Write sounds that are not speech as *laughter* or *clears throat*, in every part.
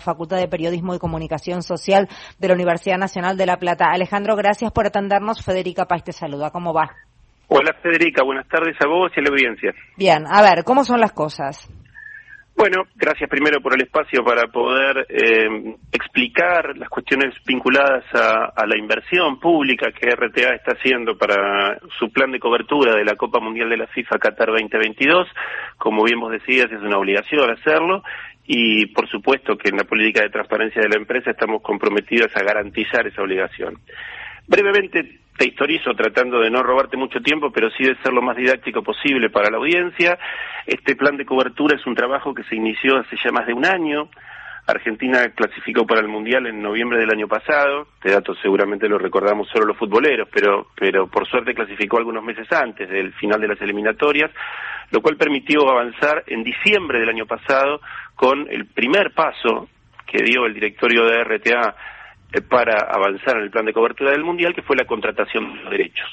Facultad de Periodismo y Comunicación Social de la Universidad Nacional de La Plata. Alejandro, gracias por atendernos. Federica Paz te saluda. ¿Cómo va? Hola Federica, buenas tardes a vos y a la audiencia. Bien, a ver, ¿cómo son las cosas? Bueno, gracias primero por el espacio para poder eh, explicar las cuestiones vinculadas a, la inversión pública que RTA está haciendo para su plan de cobertura de la Copa Mundial de la FIFA Qatar 2022. Como bien vos decías, es una obligación hacerlo y por supuesto que en la política de transparencia de la empresa estamos comprometidos a garantizar esa obligación. Brevemente te historizo tratando de no robarte mucho tiempo, pero sí de ser lo más didáctico posible para la audiencia. Este plan de cobertura es un trabajo que se inició hace ya más de un año. Argentina clasificó para el Mundial en noviembre del año pasado. Este dato seguramente lo recordamos solo los futboleros, pero, pero por suerte clasificó algunos meses antes del final de las eliminatorias, lo cual permitió avanzar en diciembre del año pasado con el primer paso que dio el directorio de RTA eh, para avanzar en el plan de cobertura del Mundial, que fue la contratación de los derechos.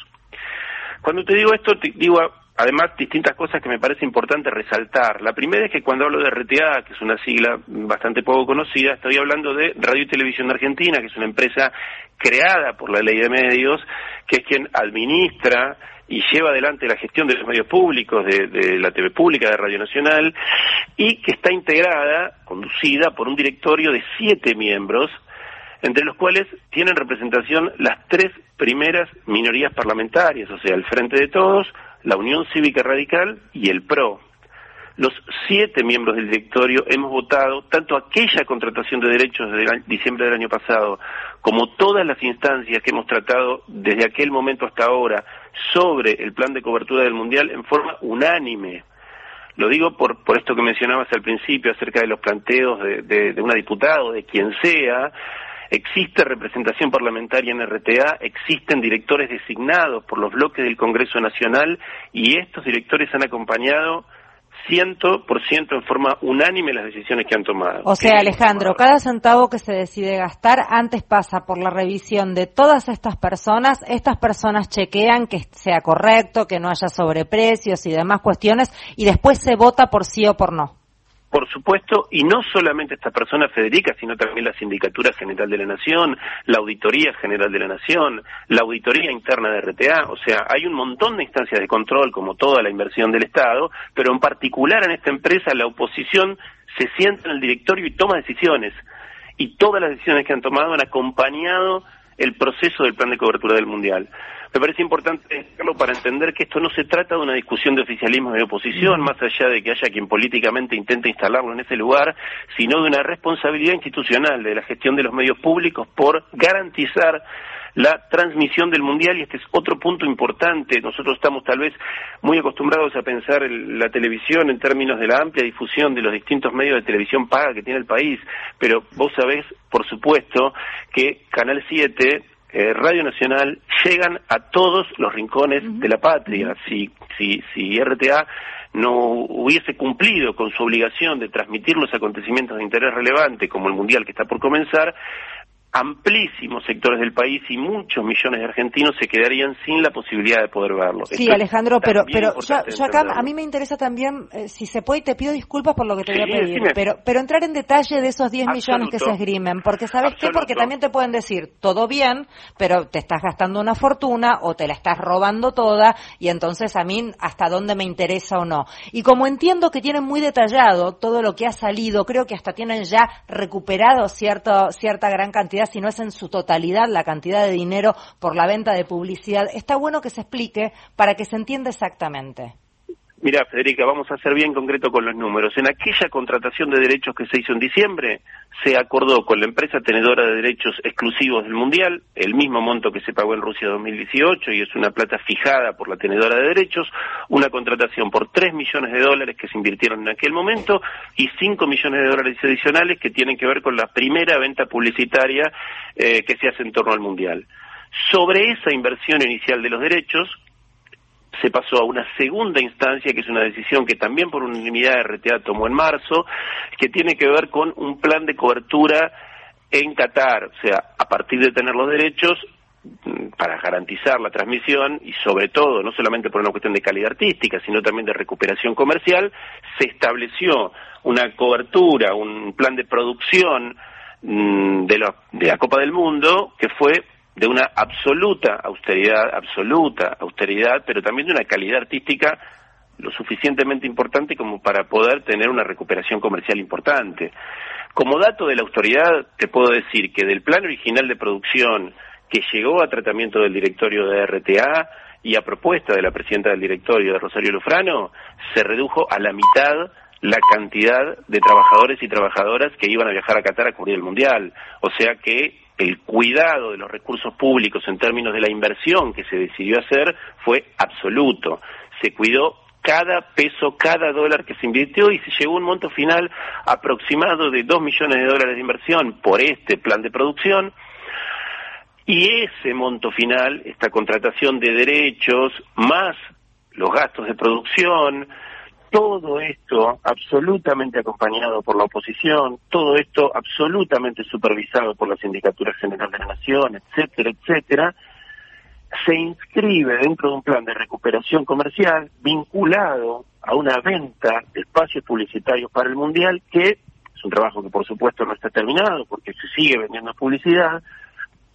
Cuando te digo esto, te digo además distintas cosas que me parece importante resaltar. La primera es que cuando hablo de RTA, que es una sigla bastante poco conocida, estoy hablando de Radio y Televisión de Argentina, que es una empresa creada por la ley de medios, que es quien administra y lleva adelante la gestión de los medios públicos, de, la TV pública, de Radio Nacional, y que está integrada, conducida por un directorio de siete miembros, entre los cuales tienen representación las tres primeras minorías parlamentarias, o sea, el Frente de Todos, la Unión Cívica Radical y el PRO. Los siete miembros del directorio hemos votado tanto aquella contratación de derechos de diciembre del año pasado como todas las instancias que hemos tratado desde aquel momento hasta ahora sobre el plan de cobertura del Mundial en forma unánime. Lo digo por, por esto que mencionabas al principio acerca de los planteos de, de, de una diputada o de quien sea. Existe representación parlamentaria en RTA, existen directores designados por los bloques del Congreso Nacional y estos directores han acompañado ciento por ciento en forma unánime las decisiones que han tomado. O sea, Alejandro, cada centavo que se decide gastar antes pasa por la revisión de todas estas personas. Estas personas chequean que sea correcto, que no haya sobreprecios y demás cuestiones y después se vota por sí o por no por supuesto, y no solamente esta persona Federica, sino también la Sindicatura General de la Nación, la Auditoría General de la Nación, la Auditoría Interna de RTA, o sea, hay un montón de instancias de control, como toda la inversión del Estado, pero en particular en esta empresa la oposición se sienta en el directorio y toma decisiones, y todas las decisiones que han tomado han acompañado el proceso del plan de cobertura del Mundial. Me parece importante decirlo para entender que esto no se trata de una discusión de oficialismo y de oposición, más allá de que haya quien políticamente intente instalarlo en ese lugar, sino de una responsabilidad institucional de la gestión de los medios públicos por garantizar la transmisión del mundial y este es otro punto importante. Nosotros estamos tal vez muy acostumbrados a pensar la televisión en términos de la amplia difusión de los distintos medios de televisión paga que tiene el país, pero vos sabés, por supuesto, que Canal 7 eh, Radio Nacional llegan a todos los rincones de la patria. Si, si, si RTA no hubiese cumplido con su obligación de transmitir los acontecimientos de interés relevante, como el Mundial que está por comenzar, amplísimos sectores del país y muchos millones de argentinos se quedarían sin la posibilidad de poder verlo. Sí, Alejandro, pero pero yo, acá a mí me interesa también, eh, si se puede, te pido disculpas por lo que te voy a pedir, pero pero entrar en detalle de esos 10 millones que se esgrimen, porque ¿sabes qué? Porque también te pueden decir, todo bien, pero te estás gastando una fortuna o te la estás robando toda y entonces a mí hasta dónde me interesa o no. Y como entiendo que tienen muy detallado todo lo que ha salido, creo que hasta tienen ya recuperado cierto, cierta gran cantidad si no es en su totalidad la cantidad de dinero por la venta de publicidad, está bueno que se explique para que se entienda exactamente. Mira, Federica, vamos a ser bien concreto con los números. En aquella contratación de derechos que se hizo en diciembre, se acordó con la empresa tenedora de derechos exclusivos del Mundial, el mismo monto que se pagó en Rusia 2018 y es una plata fijada por la tenedora de derechos, una contratación por 3 millones de dólares que se invirtieron en aquel momento y 5 millones de dólares adicionales que tienen que ver con la primera venta publicitaria eh, que se hace en torno al Mundial. Sobre esa inversión inicial de los derechos, se pasó a una segunda instancia, que es una decisión que también por unanimidad RTA tomó en marzo, que tiene que ver con un plan de cobertura en Qatar, o sea, a partir de tener los derechos, para garantizar la transmisión y sobre todo, no solamente por una cuestión de calidad artística, sino también de recuperación comercial, se estableció una cobertura, un plan de producción mm, de, de la Copa del Mundo que fue de una absoluta austeridad, absoluta austeridad, pero también de una calidad artística lo suficientemente importante como para poder tener una recuperación comercial importante. Como dato de la autoridad, te puedo decir que del plan original de producción que llegó a tratamiento del directorio de RTA y a propuesta de la presidenta del directorio de Rosario Lufrano, se redujo a la mitad la cantidad de trabajadores y trabajadoras que iban a viajar a Qatar a cubrir el Mundial. O sea que el cuidado de los recursos públicos en términos de la inversión que se decidió hacer fue absoluto. Se cuidó cada peso, cada dólar que se invirtió y se llegó a un monto final aproximado de dos millones de dólares de inversión por este plan de producción. Y ese monto final, esta contratación de derechos, más los gastos de producción, todo esto absolutamente acompañado por la oposición, todo esto absolutamente supervisado por la Sindicatura General de la Nación, etcétera, etcétera, se inscribe dentro de un plan de recuperación comercial vinculado a una venta de espacios publicitarios para el Mundial, que es un trabajo que por supuesto no está terminado porque se sigue vendiendo publicidad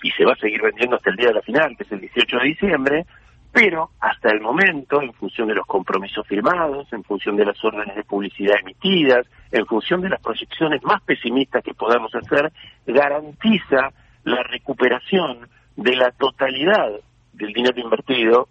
y se va a seguir vendiendo hasta el día de la final, que es el 18 de diciembre, pero hasta el momento, en función de los compromisos firmados, en función de las órdenes de publicidad emitidas, en función de las proyecciones más pesimistas que podamos hacer, garantiza la recuperación de la totalidad del dinero invertido,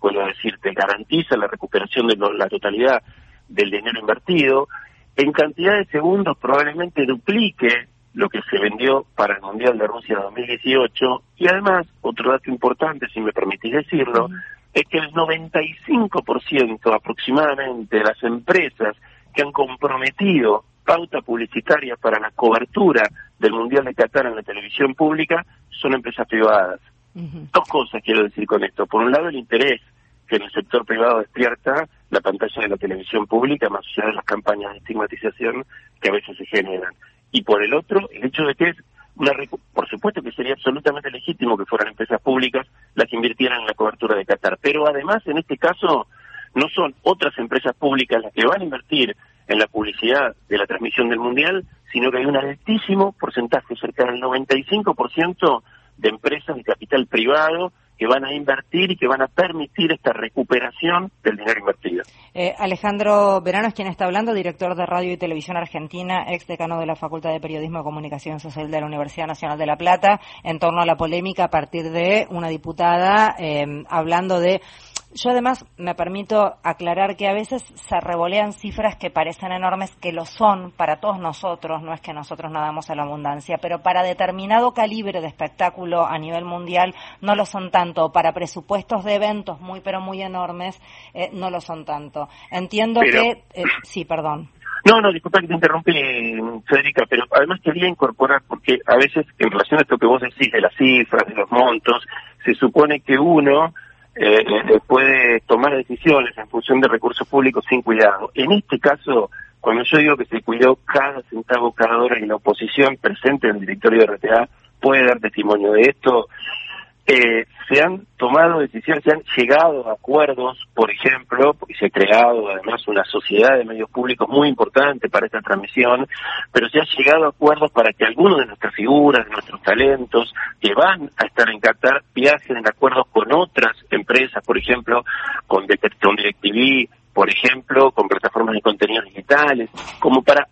puedo decirte, garantiza la recuperación de la totalidad del dinero invertido, en cantidad de segundos probablemente duplique lo que se vendió para el Mundial de Rusia 2018 y además, otro dato importante, si me permitís decirlo, es que el 95% aproximadamente de las empresas que han comprometido pauta publicitaria para la cobertura del Mundial de Qatar en la televisión pública son empresas privadas. Dos cosas quiero decir con esto. Por un lado, el interés que en el sector privado despierta la pantalla de la televisión pública, más allá de las campañas de estigmatización que a veces se generan. Y por el otro, el hecho de que es una. Por supuesto que sería absolutamente legítimo que fueran empresas públicas las que invirtieran en la cobertura de Qatar. Pero además, en este caso, no son otras empresas públicas las que van a invertir en la publicidad de la transmisión del Mundial, sino que hay un altísimo porcentaje, cerca del 95%, de empresas de capital privado que van a invertir y que van a permitir esta recuperación del dinero invertido. Eh, Alejandro Verano es quien está hablando, director de Radio y Televisión Argentina, ex decano de la Facultad de Periodismo y Comunicación Social de la Universidad Nacional de La Plata, en torno a la polémica a partir de una diputada eh, hablando de yo además me permito aclarar que a veces se revolean cifras que parecen enormes, que lo son para todos nosotros, no es que nosotros nadamos a la abundancia, pero para determinado calibre de espectáculo a nivel mundial no lo son tanto, para presupuestos de eventos muy pero muy enormes eh, no lo son tanto. Entiendo que... Eh, sí, perdón. No, no, disculpa que te interrumpí, Federica, pero además quería incorporar, porque a veces en relación a esto que vos decís de las cifras, de los montos, se supone que uno eh, eh, puede tomar decisiones en función de recursos públicos sin cuidado. En este caso, cuando yo digo que se cuidó cada centavo, cada hora y la oposición presente en el directorio de RTA puede dar testimonio de esto, eh, se han tomado decisiones, se han llegado a acuerdos, por ejemplo, porque se ha creado además una sociedad de medios públicos muy importante para esta transmisión, pero se han llegado a acuerdos para que algunos de nuestras figuras, de nuestros talentos, que van a estar en Qatar, viajen en acuerdos con otras empresas, por ejemplo, con, con DirecTV, por ejemplo, con plataformas de contenidos digitales, como para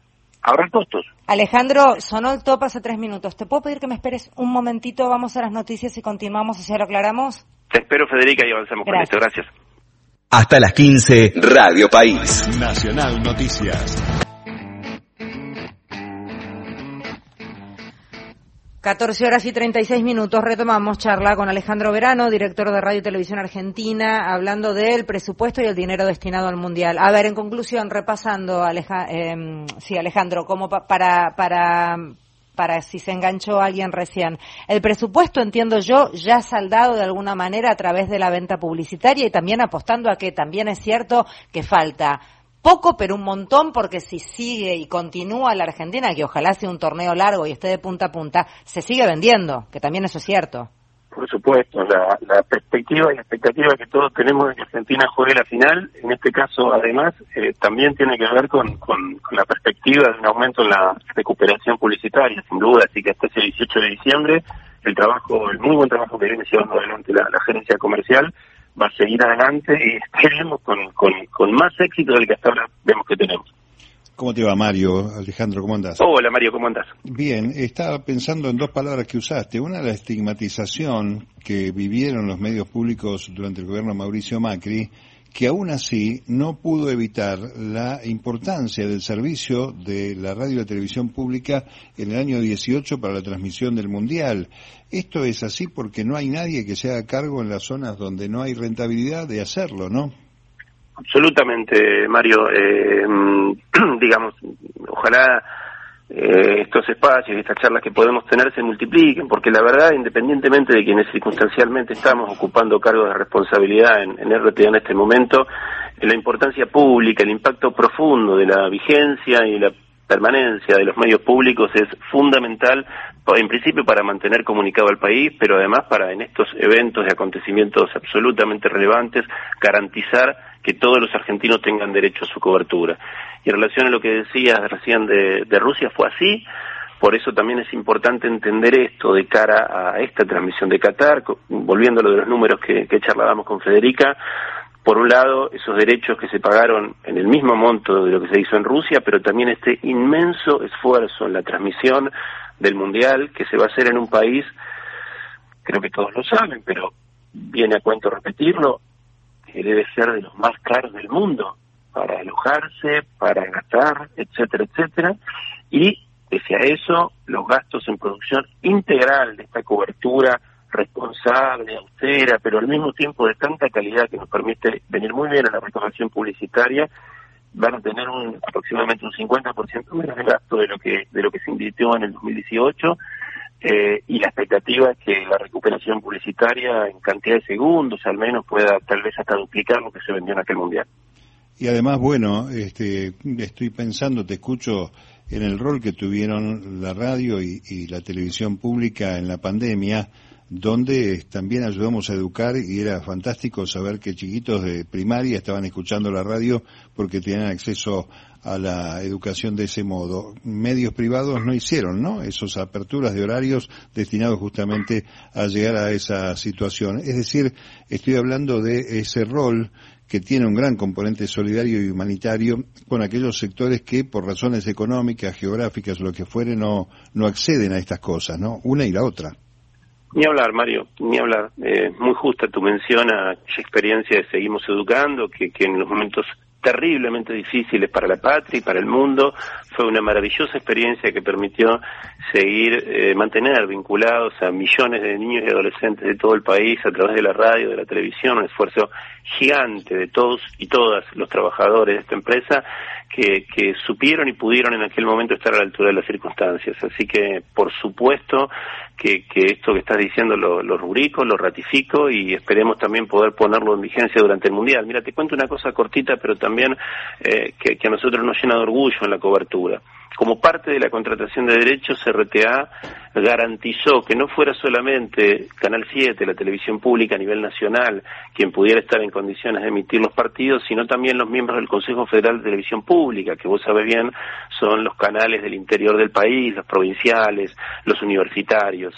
ahorrar costos. Alejandro, sonó el top hace tres minutos. ¿Te puedo pedir que me esperes un momentito? Vamos a las noticias y continuamos, así lo aclaramos. Te espero, Federica, y avanzamos con esto. Gracias. Hasta las 15, Radio País. Nacional Noticias. 14 horas y 36 minutos. Retomamos charla con Alejandro Verano, director de Radio y Televisión Argentina, hablando del presupuesto y el dinero destinado al Mundial. A ver, en conclusión, repasando, Aleja, eh, sí, Alejandro, como para, para, para si se enganchó alguien recién. El presupuesto, entiendo yo, ya saldado de alguna manera a través de la venta publicitaria y también apostando a que también es cierto que falta poco, pero un montón, porque si sigue y continúa la Argentina, que ojalá sea un torneo largo y esté de punta a punta, se sigue vendiendo, que también eso es cierto. por supuesto, la, perspectiva y la expectativa que todos tenemos de que Argentina juegue la final, en este caso además, eh, también tiene que ver con, con, la perspectiva de un aumento en la recuperación publicitaria, sin duda, así que hasta ese 18 de diciembre el trabajo, el muy buen trabajo que viene llevando adelante la, gerencia comercial va a seguir adelante y esperemos con, con, con más éxito del que hasta ahora vemos que tenemos. ¿Cómo te va, Mario? Alejandro, ¿cómo andas? Hola, Mario, ¿cómo andas? Bien, estaba pensando en dos palabras que usaste. Una, la estigmatización que vivieron los medios públicos durante el gobierno de Mauricio Macri, que aún así no pudo evitar la importancia del servicio de la radio y la televisión pública en el año 18 para la transmisión del Mundial. Esto es así porque no hay nadie que se haga cargo en las zonas donde no hay rentabilidad de hacerlo, ¿no? Absolutamente, Mario. Eh, *clears throat* digamos, ojalá eh, estos espacios y estas charlas que podemos tener se multipliquen, porque la verdad, independientemente de quienes circunstancialmente estamos ocupando cargos de responsabilidad en, en RTA en este momento, la importancia pública, el impacto profundo de la vigencia y la permanencia de los medios públicos es fundamental, en principio para mantener comunicado al país, pero además para en estos eventos y acontecimientos absolutamente relevantes garantizar que todos los argentinos tengan derecho a su cobertura. Y en relación a lo que decías recién de, Rusia, fue así, por eso también es importante entender esto de cara a esta transmisión de Qatar, volviendo a lo de los números que, que charlábamos con Federica, por un lado, esos derechos que se pagaron en el mismo monto de lo que se hizo en Rusia, pero también este inmenso esfuerzo en la transmisión del Mundial que se va a hacer en un país, creo que todos lo saben, pero viene a cuento repetirlo, que debe ser de los más caros del mundo para alojarse, para gastar, etcétera, etcétera, y pese a eso, los gastos en producción integral de esta cobertura responsable, austera, pero al mismo tiempo de tanta calidad que nos permite venir muy bien a la recaudación publicitaria, van a tener un, aproximadamente un 50% menos de gasto de lo que de lo que se invirtió en el 2018 eh, y la expectativa es que la recuperación publicitaria en cantidad de segundos al menos pueda tal vez hasta duplicar lo que se vendió en aquel mundial. Y además, bueno, este, estoy pensando, te escucho en el rol que tuvieron la radio y la televisión pública en la pandemia, donde también ayudamos a educar y era fantástico saber que chiquitos de primaria estaban escuchando la radio porque tenían acceso a la educación de ese modo. Medios privados no hicieron, ¿no? Esas aperturas de horarios destinados justamente a llegar a esa situación. Es decir, estoy hablando de ese rol que tiene un gran componente solidario y humanitario con aquellos sectores que por razones económicas, geográficas lo que fuere no, no acceden a estas cosas, ¿no? Una y la otra. Ni hablar, Mario, ni hablar. Eh, muy justa tu mención a esa experiencia de Seguimos Educando, que, que en los momentos terriblemente difíciles para la patria y para el mundo. Fue una maravillosa experiencia que permitió seguir, eh, mantener vinculados a millones de niños y adolescentes de todo el país a través de la radio, de la televisión, un esfuerzo gigante de todos y todas los trabajadores de esta empresa que, que supieron y pudieron en aquel momento estar a la altura de las circunstancias. Así que, por supuesto, que, que esto que estás diciendo lo, rubrico, lo ratifico y esperemos también poder ponerlo en vigencia durante el Mundial. Mira, te cuento una cosa cortita, pero también eh, que a nosotros nos llena de orgullo en la cobertura. Como parte de la contratación de derechos, RTA garantizó que no fuera solamente Canal 7, la televisión pública a nivel nacional, quien pudiera estar en condiciones de emitir los partidos, sino también los miembros del Consejo Federal de Televisión Pública, que vos sabés bien son los canales del interior del país, los provinciales, los universitarios.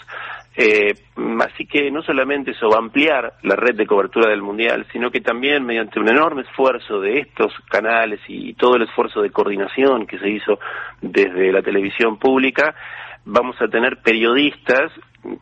Eh, así que no solamente eso va a ampliar la red de cobertura del Mundial, sino que también mediante un enorme esfuerzo de estos canales y todo el esfuerzo de coordinación que se hizo desde la televisión pública, vamos a tener periodistas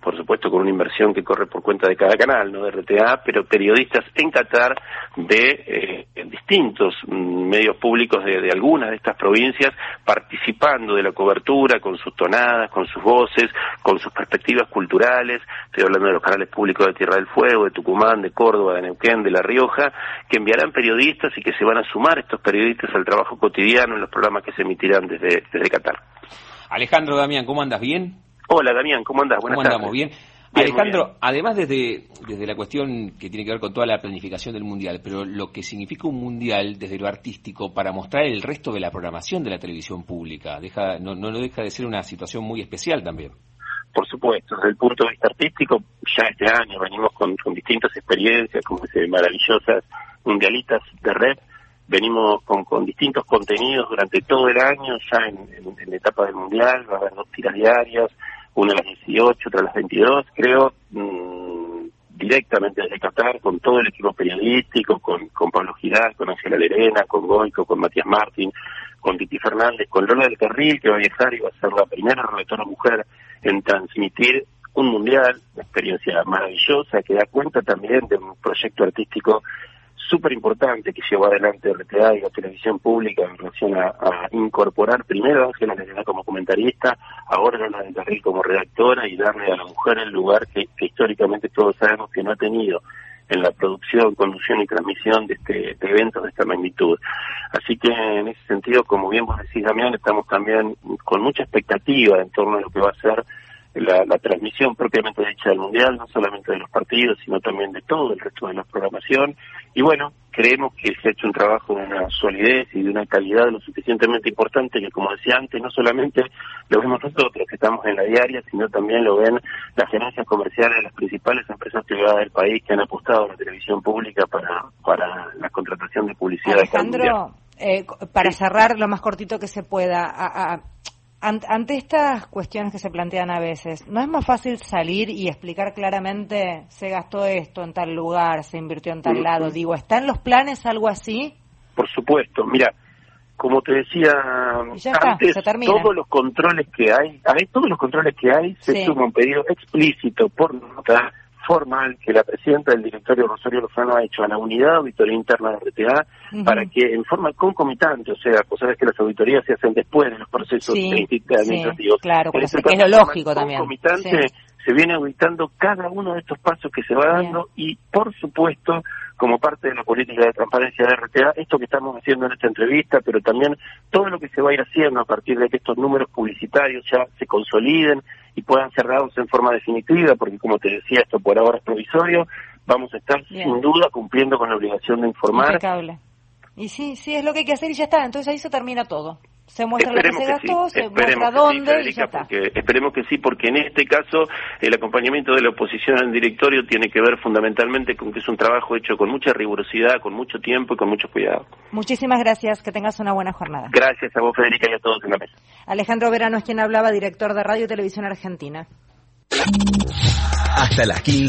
por supuesto con una inversión que corre por cuenta de cada canal, no de RTA, pero periodistas en Qatar de eh, distintos mm, medios públicos de, algunas de estas provincias participando de la cobertura con sus tonadas, con sus voces, con sus perspectivas culturales. Estoy hablando de los canales públicos de Tierra del Fuego, de Tucumán, de Córdoba, de Neuquén, de La Rioja, que enviarán periodistas y que se van a sumar estos periodistas al trabajo cotidiano en los programas que se emitirán desde, desde Qatar. Alejandro Damián, ¿cómo andas? ¿Bien? Hola, Damián, ¿cómo andas? Buenas ¿Cómo andamos? ¿Bien? Alejandro, además desde, desde la cuestión que tiene que ver con toda la planificación del Mundial, pero lo que significa un Mundial desde lo artístico para mostrar el resto de la programación de la televisión pública, deja, no, no deja de ser una situación muy especial también. por supuesto, desde el punto de vista artístico, ya este año venimos con, distintas experiencias, como ese maravillosas mundialistas de red, venimos con, con distintos contenidos durante todo el año, ya en, en, la etapa del mundial, va a haber dos tiras diarias, una a las 18, otra a las 22, creo, mmm, directamente desde Qatar, con todo el equipo periodístico, con, con Pablo Giral, con Ángela Lerena, con Goico, con Matías Martín, con Titi Fernández, con Lola del Carril, que va a viajar y va a ser la primera relatora mujer en transmitir un mundial, una experiencia maravillosa que da cuenta también de un proyecto artístico súper importante que llevó adelante RTA y la televisión pública en relación a, incorporar primero a Ángela Lerena como comentarista, ahora Lola del Carril como redactora y darle a la mujer el lugar que, históricamente todos sabemos que no ha tenido en la producción, conducción y transmisión de este de eventos de esta magnitud. Así que en ese sentido, como bien vos decís, Damián, estamos también con mucha expectativa en torno a lo que va a ser la, la, transmisión propiamente dicha del Mundial, no solamente de los partidos, sino también de todo el resto de la programación. Y bueno, creemos que se ha hecho un trabajo de una solidez y de una calidad lo suficientemente importante que, como decía antes, no solamente lo vemos nosotros que estamos en la diaria, sino también lo ven las gerencias comerciales de las principales empresas privadas del país que han apostado a la televisión pública para, para la contratación de publicidad. Alejandro, eh, para cerrar lo más cortito que se pueda, a ante estas cuestiones que se plantean a veces, ¿no es más fácil salir y explicar claramente se gastó esto en tal lugar, se invirtió en tal lado? Digo, ¿está en los planes algo así? Por supuesto, mira, como te decía antes, todos los controles que hay, hay todos los controles que hay se suma un pedido explícito por nota formal que la presidenta del directorio Rosario Lozano ha hecho a la unidad de auditoría interna de RTA para que en forma concomitante, o sea, pues sabes que las auditorías se hacen después de los procesos administrativos. claro, es lo lógico también. Concomitante se viene auditando cada uno de estos pasos que se va dando y, por supuesto, como parte de la política de transparencia de RTA, esto que estamos haciendo en esta entrevista, pero también todo lo que se va a ir haciendo a partir de que estos números publicitarios ya se consoliden y puedan cerrados en forma definitiva, porque como te decía, esto por ahora es provisorio, vamos a estar sin duda cumpliendo con la obligación de informar. Impecable. Y sí, sí, es lo que hay que hacer y ya está, entonces ahí se termina todo se muestra lo que se gastó, se muestra dónde y ya está. esperemos que sí, porque en este caso el acompañamiento de la oposición al directorio tiene que ver fundamentalmente con que es un trabajo hecho con mucha rigurosidad, con mucho tiempo y con mucho cuidado. Muchísimas gracias, que tengas una buena jornada. Gracias a vos, Federica, y a todos en la mesa. Alejandro Verano es quien hablaba, director de Radio y Televisión Argentina. Hasta las 15.